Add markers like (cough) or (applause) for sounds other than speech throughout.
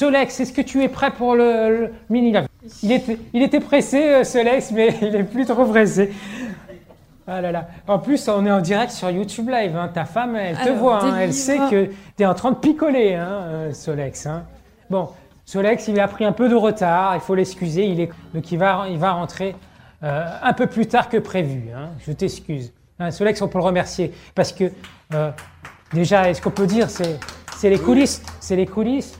Solex, est-ce que tu es prêt pour le, le mini live il était, il était pressé, euh, Solex, mais (laughs) il est plus trop pressé. Ah là là. En plus, on est en direct sur YouTube Live. hein. Ta femme, elle te Alors, voit. hein. Elle sait que tu es en train de picoler, hein, euh, Solex. hein. Bon, Solex, il a pris un peu de retard. Il faut l'excuser. Il est... Donc, il va, il va rentrer euh, un peu plus tard que prévu. hein. Je t'excuse. Hein, Solex, on peut le remercier. Parce que, euh, déjà, est-ce qu'on peut dire, c'est c'est les coulisses? C'est les coulisses?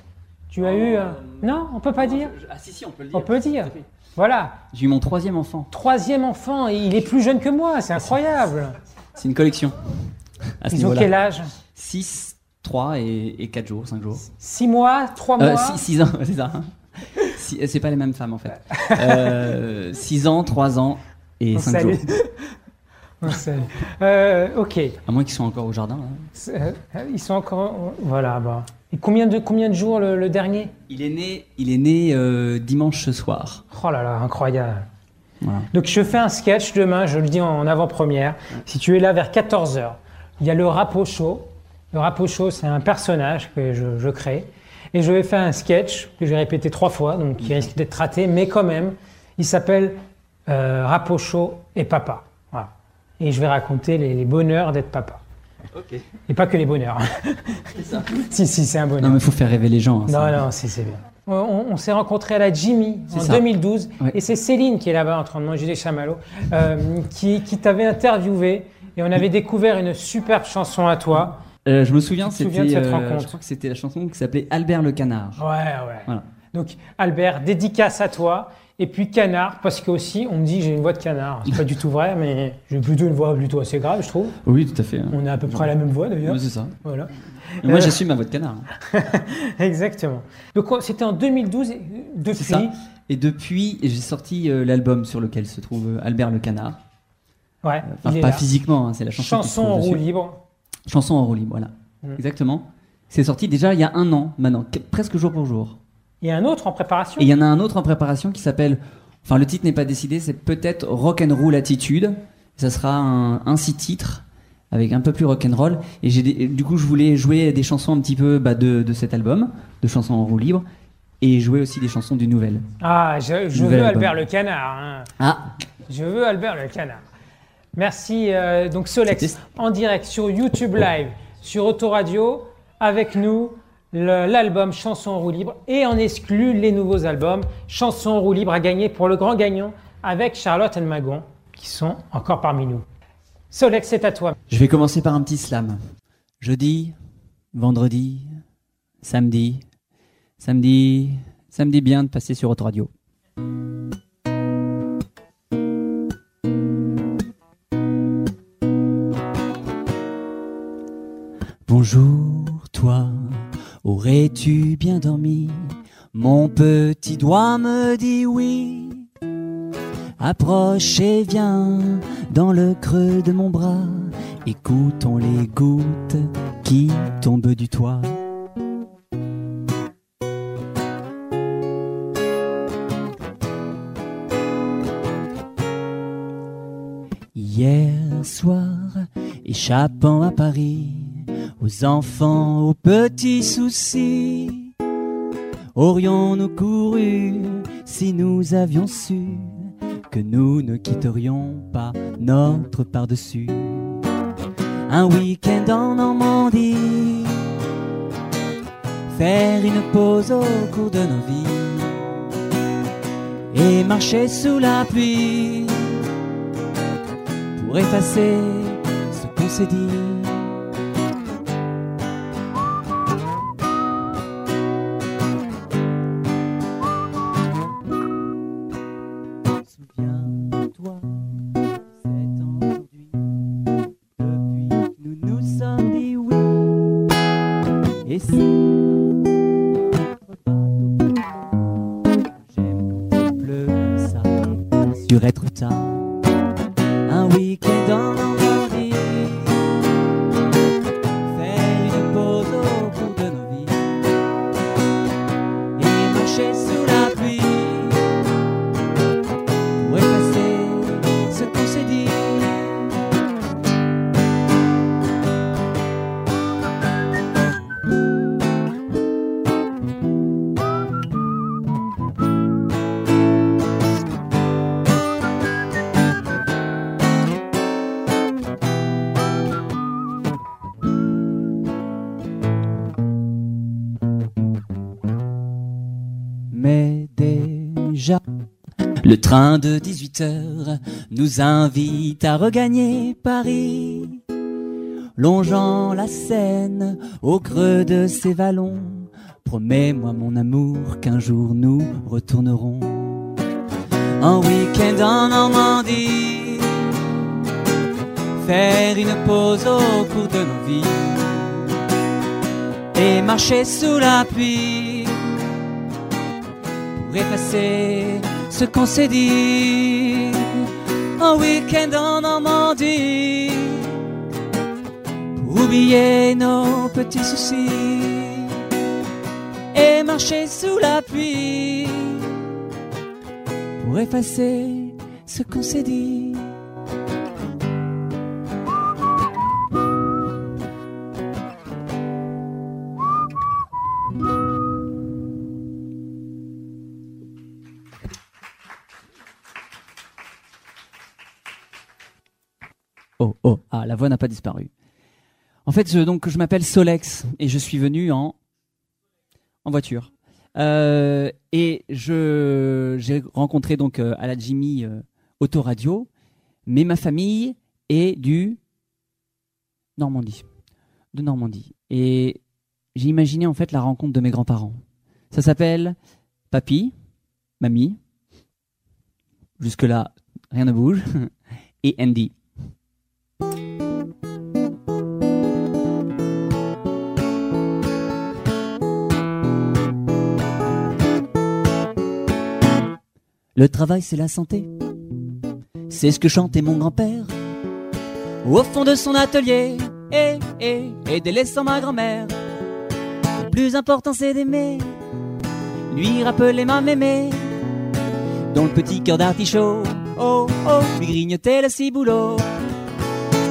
Tu as eu. euh, Non, on peut pas dire Ah si, si, on peut le On peut dire. Voilà. J'ai eu mon troisième enfant. Troisième enfant, et il est plus jeune que moi. C'est incroyable. C'est une collection. À ce Ils ont quel âge 6, 3 et, et 4 jours, 5 jours. Six mois, trois mois. Euh, 6 ans, (laughs) c'est ça. Six- euh, C'est pas les mêmes femmes en fait. 6 ans, 3 ans et On 5 salue. jours. (laughs) On salue. Euh, ok. À moins qu'ils soient encore au jardin. hein. C'est- euh, Ils sont encore. Voilà. Bah. Et combien de combien de jours le, le dernier Il est né, il est né euh, dimanche ce soir. Oh là là, incroyable. Voilà. Donc je fais un sketch demain, je le dis en avant-première. Si tu es là vers 14h, il y a le Rapocho. Le Rapocho, c'est un personnage que je, je crée. Et je vais faire un sketch que j'ai répété trois fois, donc qui risque d'être raté, mais quand même, il s'appelle euh, Rapocho et Papa. Voilà. Et je vais raconter les, les bonheurs d'être papa. Ok. Et pas que les bonheurs. (laughs) si, si, c'est un bonheur. Non mais faut faire rêver les gens. hein, Non, ça. non, c'est c'est bien. On, on s'est rencontrés à la Jimmy en C'est ça. 2012 Ouais. et c'est Céline qui est là-bas en train de manger des chamallows euh, qui, qui t'avait interviewé et on avait découvert une superbe chanson à toi. Euh, je me souviens, c'était. souviens de cette euh, je crois que c'était la chanson qui s'appelait Albert le canard. Ouais, ouais. Voilà. Donc Albert, dédicace à toi. Et puis canard, parce que aussi on me dit j'ai une voix de canard. C'est pas du tout vrai, mais j'ai plutôt une voix plutôt assez grave, je trouve. Oui, tout à fait. hein. On a à peu près la même voix d'ailleurs. Oui, c'est ça. Voilà. Moi, Euh, j'assume ma voix de canard. (laughs) Exactement. Donc on- c'était en 2012. et Depuis, C'est ça. Et depuis, j'ai sorti euh, l'album sur lequel se trouve euh, Albert le canard. ouais, Enfin, pas là. physiquement, hein, c'est la chanson. chanson en roue libre. Chanson en roue libre, voilà. Mm. Exactement. C'est sorti déjà il y a un an, maintenant, qu- presque jour pour jour. Il y a un autre en préparation. Et il y en a un autre en préparation qui s'appelle, enfin le titre n'est pas décidé, c'est peut-être Rock'n'Roll Attitude. Ça sera un, un six titres avec un peu plus rock'n'roll. Et j'ai du coup je voulais jouer des chansons un petit peu bah, de, de cet album, de chansons en roue libre, et jouer aussi des chansons du nouvel. Ah, je, je Nouvel veux album. Albert le canard. hein. Ah, Je veux Albert le canard. Merci. euh, donc Solex en direct sur YouTube Live, sur Autoradio, avec nous l'album Chanson en roue libre et en exclut les nouveaux albums Chanson en roue libre à gagner pour le grand gagnant avec Charlotte et Magon qui sont encore parmi nous. Solex, c'est à toi. je vais commencer par un petit slam. Jeudi, vendredi, samedi, samedi, samedi bien de passer sur Autoradio. Bonjour toi, aurais-tu bien dormi? Mon petit doigt me dit oui. Approche et viens dans le creux de mon bras, écoutons les gouttes qui tombent du toit. Hier soir, échappant à Paris, aux enfants, aux petits soucis, aurions-nous couru si nous avions su que nous ne quitterions pas notre par-dessus? Un week-end en Normandie, faire une pause au cours de nos vies et marcher sous la pluie pour effacer ce qu'on s'est dit. Le train de 18 heures nous invite à regagner Paris, longeant la Seine au creux de ses vallons. Promets-moi mon amour qu'un jour nous retournerons un week-end en Normandie, faire une pause au cours de nos vies et marcher sous la pluie pour effacer ce qu'on s'est dit. Un week-end en Normandie pour oublier nos petits soucis et marcher sous la pluie pour effacer ce qu'on s'est dit. Oh, ah, la voix n'a pas disparu. En fait, je, donc, je m'appelle Solex et je suis venu en, voiture. Euh, et je j'ai rencontré donc euh, à la Jimmy euh, Autoradio, mais ma famille est du Normandie, de Normandie. Et j'ai imaginé en fait la rencontre de mes grands-parents. Ça s'appelle Papy, Mamie. Jusque là, rien ne bouge. (laughs) Et Andy. Le travail, c'est la santé. C'est ce que chantait mon grand-père. Au fond de son atelier, et, et, et délaissant ma grand-mère. Le plus important, c'est d'aimer. Lui rappeler ma mémé. Dont le petit cœur d'artichaut, oh, oh, lui grignotait le ciboulot.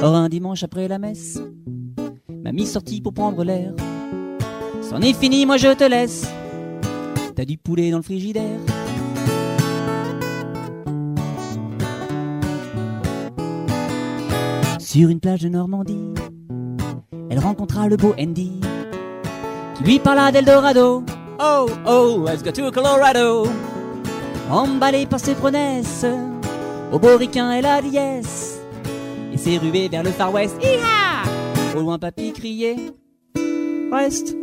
Or, un dimanche après la messe, m'a mis sorti pour prendre l'air. C'en est fini, moi je te laisse. T'as du poulet dans le frigidaire. Sur une plage de Normandie, elle rencontra le beau Andy, qui lui parla d'Eldorado. Oh, oh, let's go to Colorado. Emballé par ses promesses, au beau ricain, elle a dit yes. Et s'est rué vers le Far West. Iha Au loin, papy criait Reste.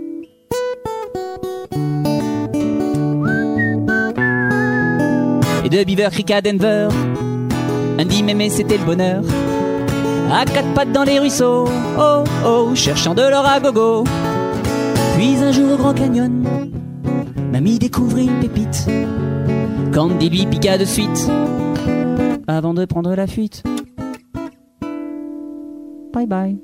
Et de Beaver Creek à Denver, Andy m'aimait, c'était le bonheur à quatre pattes dans les ruisseaux, oh oh, cherchant de l'or à gogo. Puis un jour au Grand Canyon, mamie découvrit une pépite. Candy lui piqua de suite, avant de prendre la fuite. Bye bye.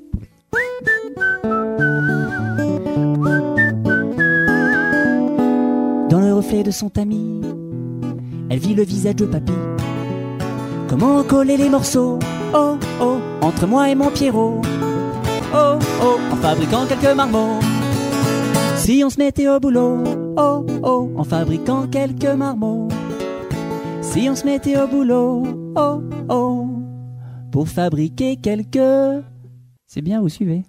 Dans le reflet de son tamis, elle vit le visage de papy. Comment coller les morceaux Oh oh entre moi et mon Pierrot. Oh oh, en fabriquant quelques marmots. Si on se mettait au boulot, oh oh, en fabriquant quelques marmots. Si on se mettait au boulot, oh oh, pour fabriquer quelques. C'est bien, vous suivez.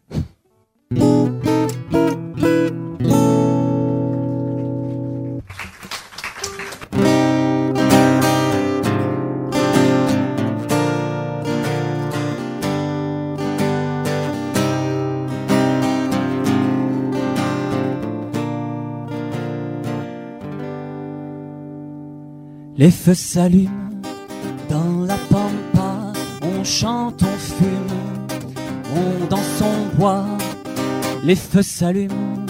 Les feux s'allument dans la pampa, on chante, on fume, on danse, on boit. Les feux s'allument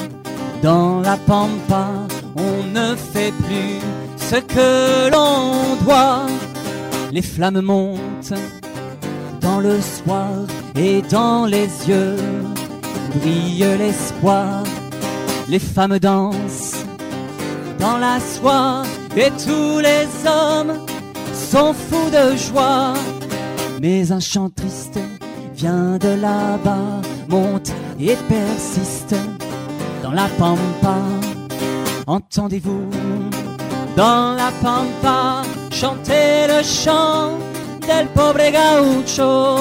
dans la pampa, on ne fait plus ce que l'on doit. Les flammes montent dans le soir et dans les yeux brille l'espoir. Les femmes dansent dans la soie et tous les hommes sont fous de joie. Mais un chant triste vient de là-bas, monte et persiste dans la pampa. Entendez-vous dans la pampa chanter le chant del pobre gaucho?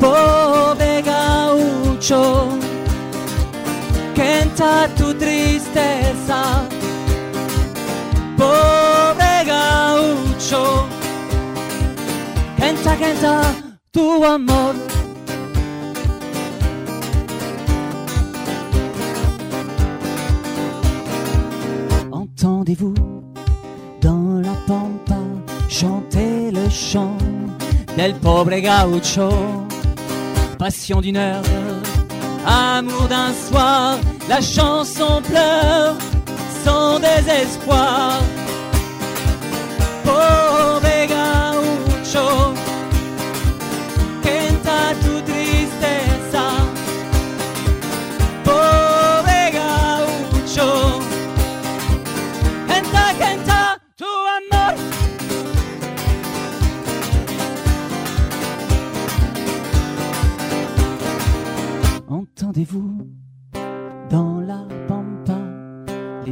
Pobre gaucho que canta tu tristeza, pobre gaucho, canta, canta tu amor. Entendez-vous? Dans la pampa chanter le chant del pobre gaucho, passion d'une heure amour d'un soir, la chanson pleure sans désespoir. Pobre gaucho, canta tu tristeza. Pobre gaucho, canta, canta tu amor. Entendez-vous?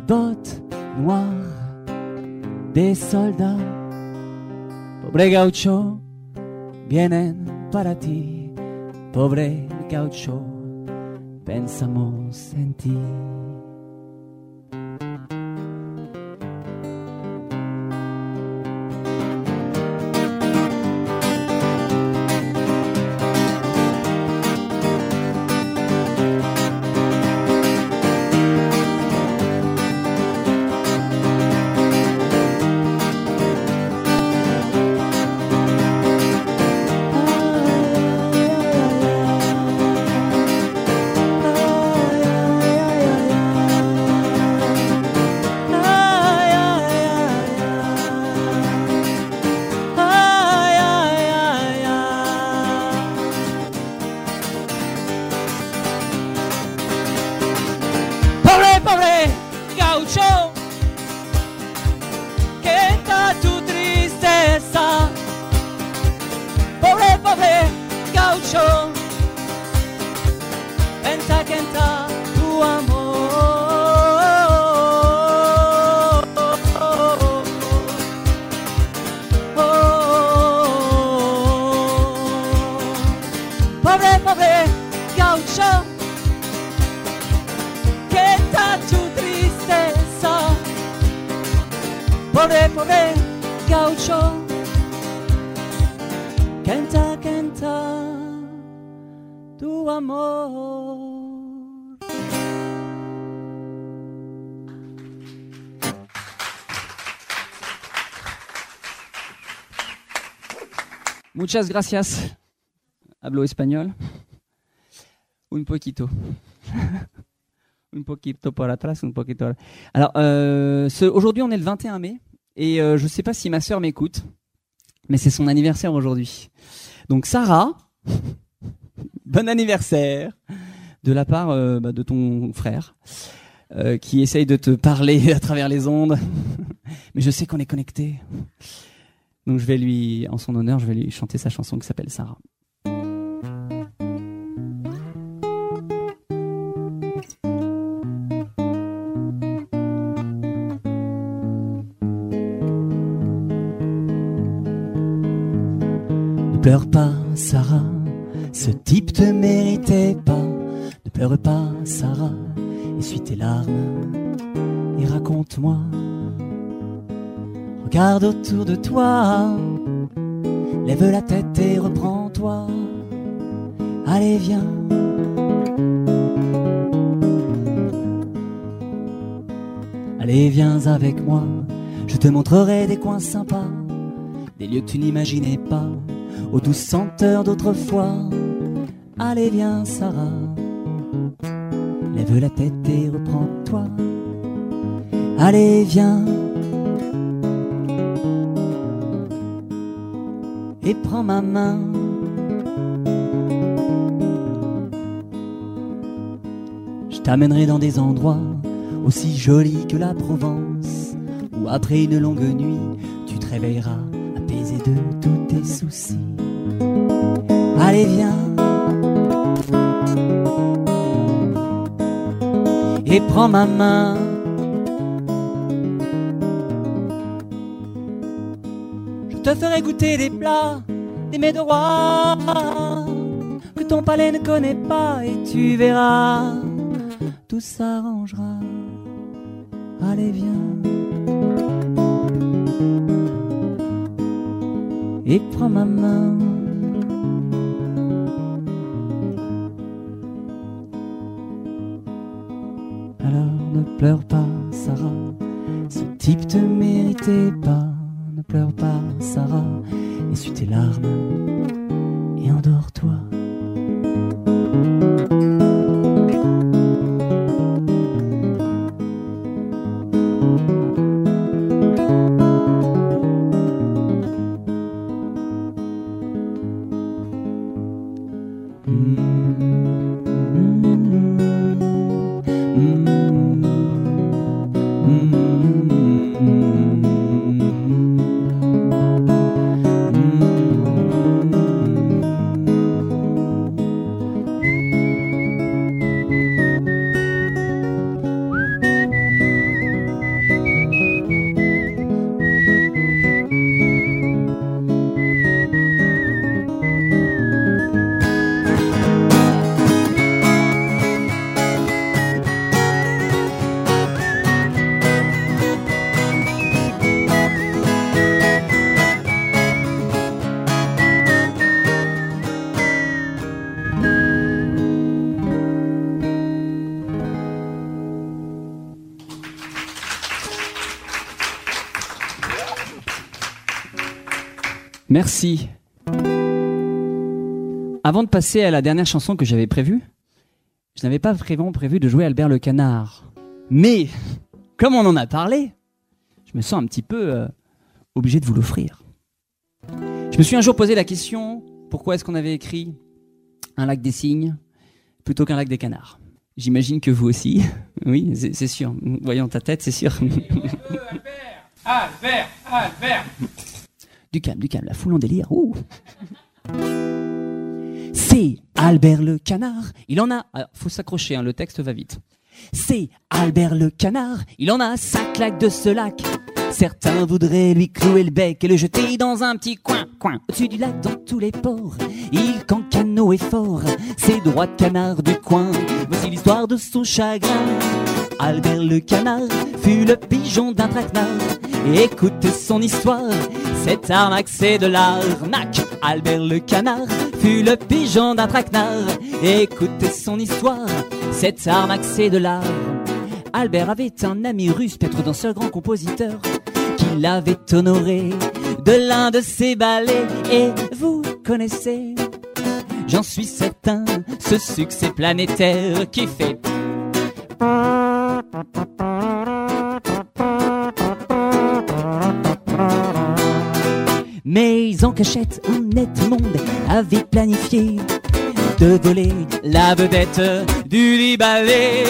Bottes noires des soldats? Pobre gaucho, vienen para ti. Pobre gaucho, pensamos en ti. Gaucho. Tu amor. Muchas gracias. Hablo español. Un poquito. (laughs) Un poquito por atrás, un poquito. Alors, euh, aujourd'hui, on est le 21 mai, et euh, je sais pas si ma sœur m'écoute, mais c'est son anniversaire aujourd'hui. Donc, Sarah, (laughs) bon anniversaire de la part euh, bah, de ton frère, euh, qui essaye de te parler (laughs) à travers les ondes, (laughs) mais je sais qu'on est connectés. Donc, je vais lui, en son honneur, je vais lui chanter sa chanson qui s'appelle Sarah. Pleure pas, Sarah, ce type te méritait pas. Ne pleure pas, Sarah, essuie tes larmes et raconte-moi. Regarde autour de toi, lève la tête et reprends-toi. Allez, viens. Allez, viens avec moi, je te montrerai des coins sympas des lieux que tu n'imaginais pas, aux douces senteurs d'autrefois. Allez, viens, Sarah, lève la tête et reprends-toi. Allez, viens, et prends ma main. Je t'amènerai dans des endroits aussi jolis que la Provence, où après une longue nuit, tu te réveilleras apaisé de tous tes soucis. Allez, viens. Et prends ma main. Je te ferai goûter des plats, des mets de que ton palais ne connaît pas et tu verras. tout s'arrangera. Allez, viens. Et prends ma main. Alors ne pleure pas, Sarah. Ce type te méritait pas. Ne pleure pas, Sarah. Essuie tes larmes Merci. Avant de passer à la dernière chanson que j'avais prévue, je n'avais pas vraiment prévu de jouer Albert le Canard. Mais, comme on en a parlé, je me sens un petit peu euh, obligé de vous l'offrir. Je me suis un jour posé la question, pourquoi est-ce qu'on avait écrit un lac des cygnes plutôt qu'un lac des canards? J'imagine que vous aussi. (laughs) Oui, c'est sûr. Voyons ta tête, c'est sûr. Albert, Albert Du calme, du calme, la foule en délire. C'est Albert le canard. Il en a. Alors, faut s'accrocher, hein, le texte va vite. C'est Albert le canard. Il en a sa claque de ce lac. Certains voudraient lui clouer le bec et le jeter dans un petit coin, coin. Au-dessus du lac, dans tous les ports, il cancano est fort. C'est droit de canard du coin. Voici l'histoire de son chagrin. Albert le canard fut le pigeon d'un traquenard. Et écoutez son histoire, cette arnaque c'est de l'arnaque. Albert le canard fut le pigeon d'un traquenard. Et écoutez son histoire, cette arnaque c'est de l'art. Albert avait un ami russe, peut-être danseur, grand compositeur, qui l'avait honoré de l'un de ses ballets. Et vous connaissez, j'en suis certain, ce succès planétaire qui fait Mais en cachette, un net monde avait planifié de voler la vedette du Libalé.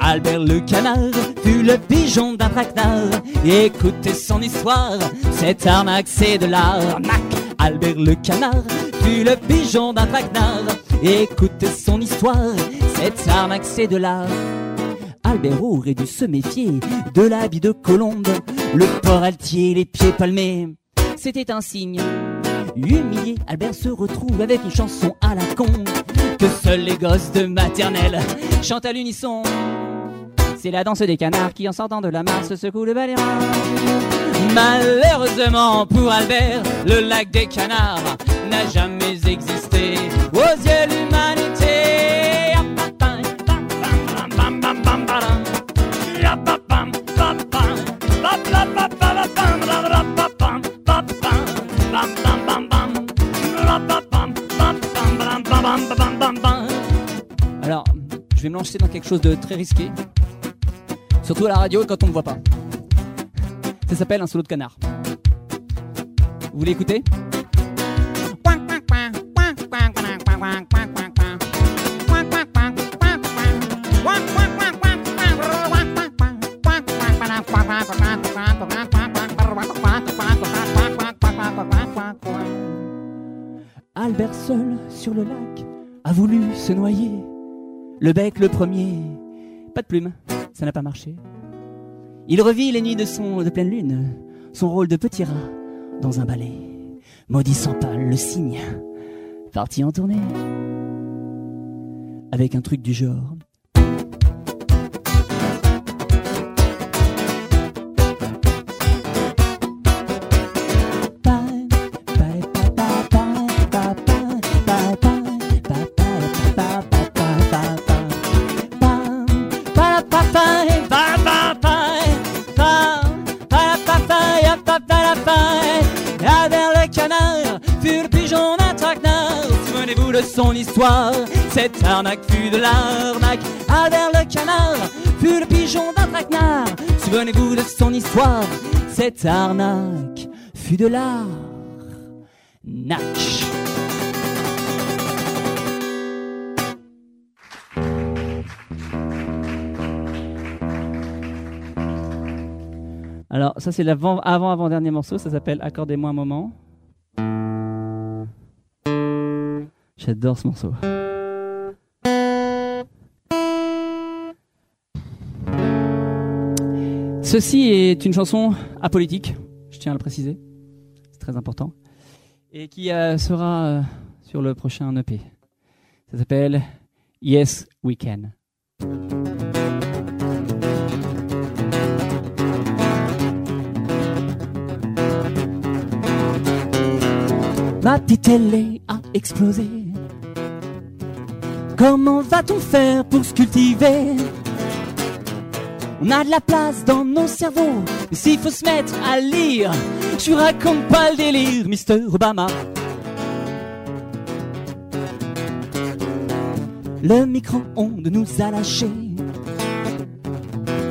Albert le canard fut le pigeon d'un traquenard. Écoutez son histoire, cette arnaque c'est de l'arnaque. Albert le canard fut le pigeon d'un traquenard. Écoutez son histoire, cette arnaque c'est de l'art. Albert aurait dû se méfier de l'habit de colombe, le port altier, les pieds palmés. C'était un signe. Humilié, Albert se retrouve avec une chanson à la con que seuls les gosses de maternelle chantent à l'unisson. C'est la danse des canards qui, en sortant de la mare, se secoue le balai. Malheureusement pour Albert, le lac des canards n'a jamais existé aux je vais me lancer dans quelque chose de très risqué. Surtout à la radio quand on ne voit pas. Ça s'appelle un solo de canard. Vous voulez écouter Albert seul sur le lac a voulu se noyer. Le bec le premier, pas de plume, ça n'a pas marché. Il revit les nuits de son de pleine lune, son rôle de petit rat dans un balai, maudissant pâle le cygne, parti en tournée avec un truc du genre. Son histoire. Cette arnaque fut de l'arnaque, vers le canard fut le pigeon d'un traquenard. Souvenez-vous de son histoire. Cette arnaque fut de l'arnaque. Alors, ça, c'est l'avant-avant-dernier morceau. Ça s'appelle Accordez-moi un moment. J'adore ce morceau. Ceci est une chanson apolitique, je tiens à le préciser. C'est très important. Et qui euh, sera euh, sur le prochain EP. Ça s'appelle Yes We Can. Ma petite télé a explosé. Comment va-t-on faire pour se cultiver? On a de la place dans nos cerveaux, mais s'il faut se mettre à lire, je raconte pas le délire, Mr. Obama. Le micro-ondes nous a lâchés.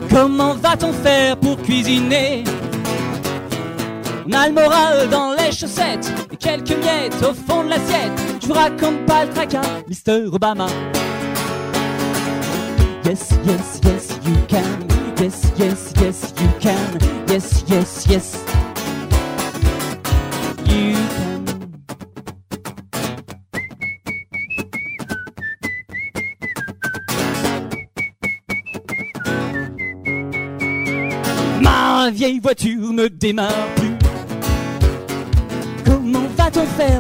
Comment va-t-on faire pour cuisiner? On a le moral dans les chaussettes et quelques miettes au fond de l'assiette. Je vous raconte pas le tracas, Mr. Obama. Yes, yes, yes, you can. Yes, yes, yes, you can. Yes, yes, yes. You can. Ma vieille voiture ne démarre plus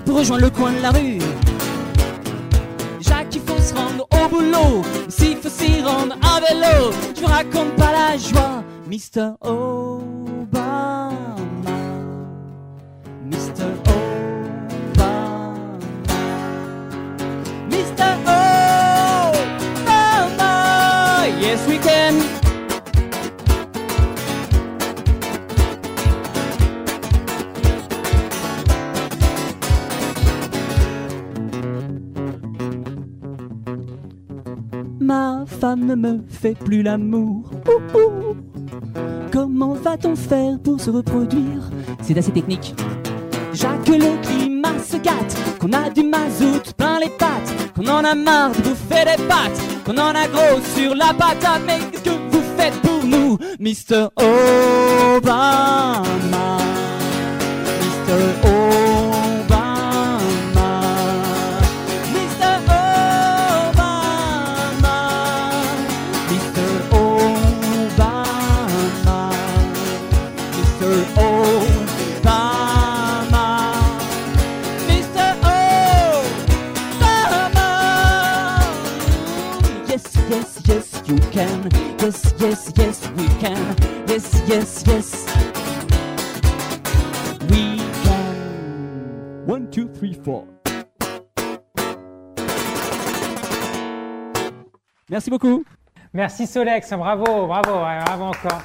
pour rejoindre le coin de la rue Jacques, il faut se rendre au boulot. S'il faut s'y rendre à vélo, je vous raconte pas la joie, Mr. Obama. Femme ne me fait plus l'amour. Comment va-t-on faire pour se reproduire? C'est assez technique. Jacques, le climat se gâte, qu'on a du mazout plein les pattes, qu'on en a marre de bouffer des pâtes, qu'on en a gros sur la patate. Mais qu'est-ce que vous faites pour nous, Mr. Obama? Mr. Obama Merci beaucoup. Merci Solex, bravo, bravo, bravo encore.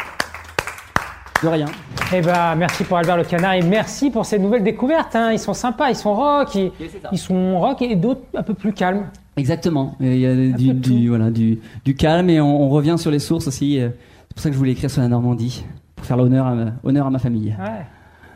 De rien. Eh ben, merci pour Albert le Canard et merci pour ces nouvelles découvertes. Hein. Ils sont sympas, ils sont rock, ils, ils sont rock et d'autres un peu plus calmes. Exactement. Il y a du, du, voilà, du, du, calme et on, on, revient sur les sources aussi. Euh, c'est pour ça que je voulais écrire sur la Normandie, pour faire l'honneur à, ma, honneur à ma famille. Ouais.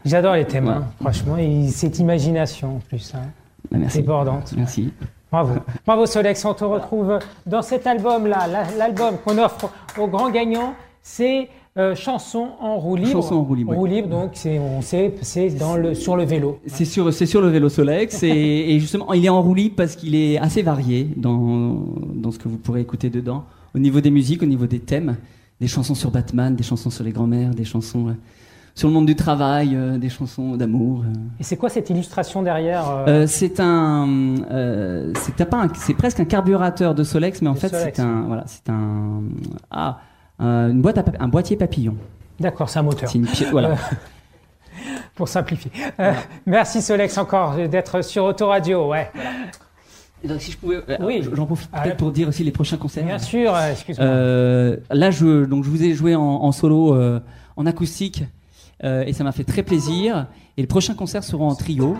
J'adore les thèmes, hein, franchement, et cette imagination en plus. Hein. Merci. Débordante. Merci. Bravo. Bravo Solex, on te retrouve dans cet album-là, l'album qu'on offre aux grands gagnants, c'est euh, chanson en roue libre. Chanson en roue libre. Roue libre, donc c'est, on sait, c'est dans le, sur le vélo. C'est sur, c'est sur le vélo Solex et, et, justement, il est en roue libre parce qu'il est assez varié dans, dans ce que vous pourrez écouter dedans. Au niveau des musiques, au niveau des thèmes, des chansons sur Batman, des chansons sur les grands-mères, des chansons euh, sur le monde du travail, euh, des chansons d'amour. Euh. Et c'est quoi cette illustration derrière euh C'est un, c'est pas, c'est presque un carburateur de Solex, mais en fait c'est un, voilà, c'est un, ah une boîte à un boîtier papillon. D'accord, c'est un moteur. Une voilà. (laughs) pour simplifier. Merci Solex encore d'être sur Autoradio. Ouais. Donc, si je pouvais, oui. j'en profite ah, peut-être pour dire aussi les prochains concerts. Bien sûr, excuse-moi. là, je, donc, je vous ai joué en, en solo, en acoustique, et ça m'a fait très plaisir. Et le prochain concert sera en trio.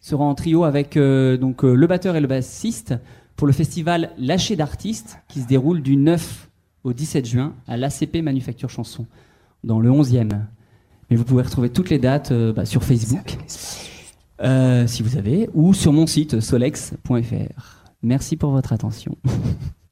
sera en trio avec euh, donc euh, le batteur et le bassiste pour le festival Lâcher d'artistes qui se déroule du 9 au 17 juin à l'ACP Manufacture Chanson dans le 11e. Mais vous pouvez retrouver toutes les dates euh, bah, sur Facebook euh, si vous avez ou sur mon site solex.fr. Merci pour votre attention. (laughs)